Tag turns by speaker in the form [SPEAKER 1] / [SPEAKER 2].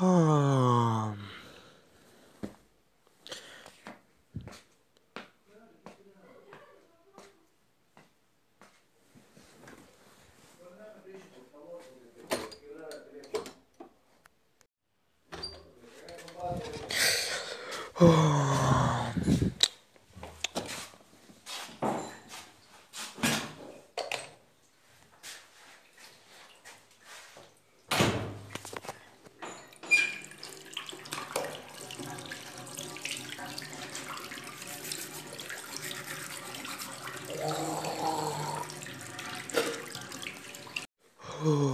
[SPEAKER 1] Um. Oh.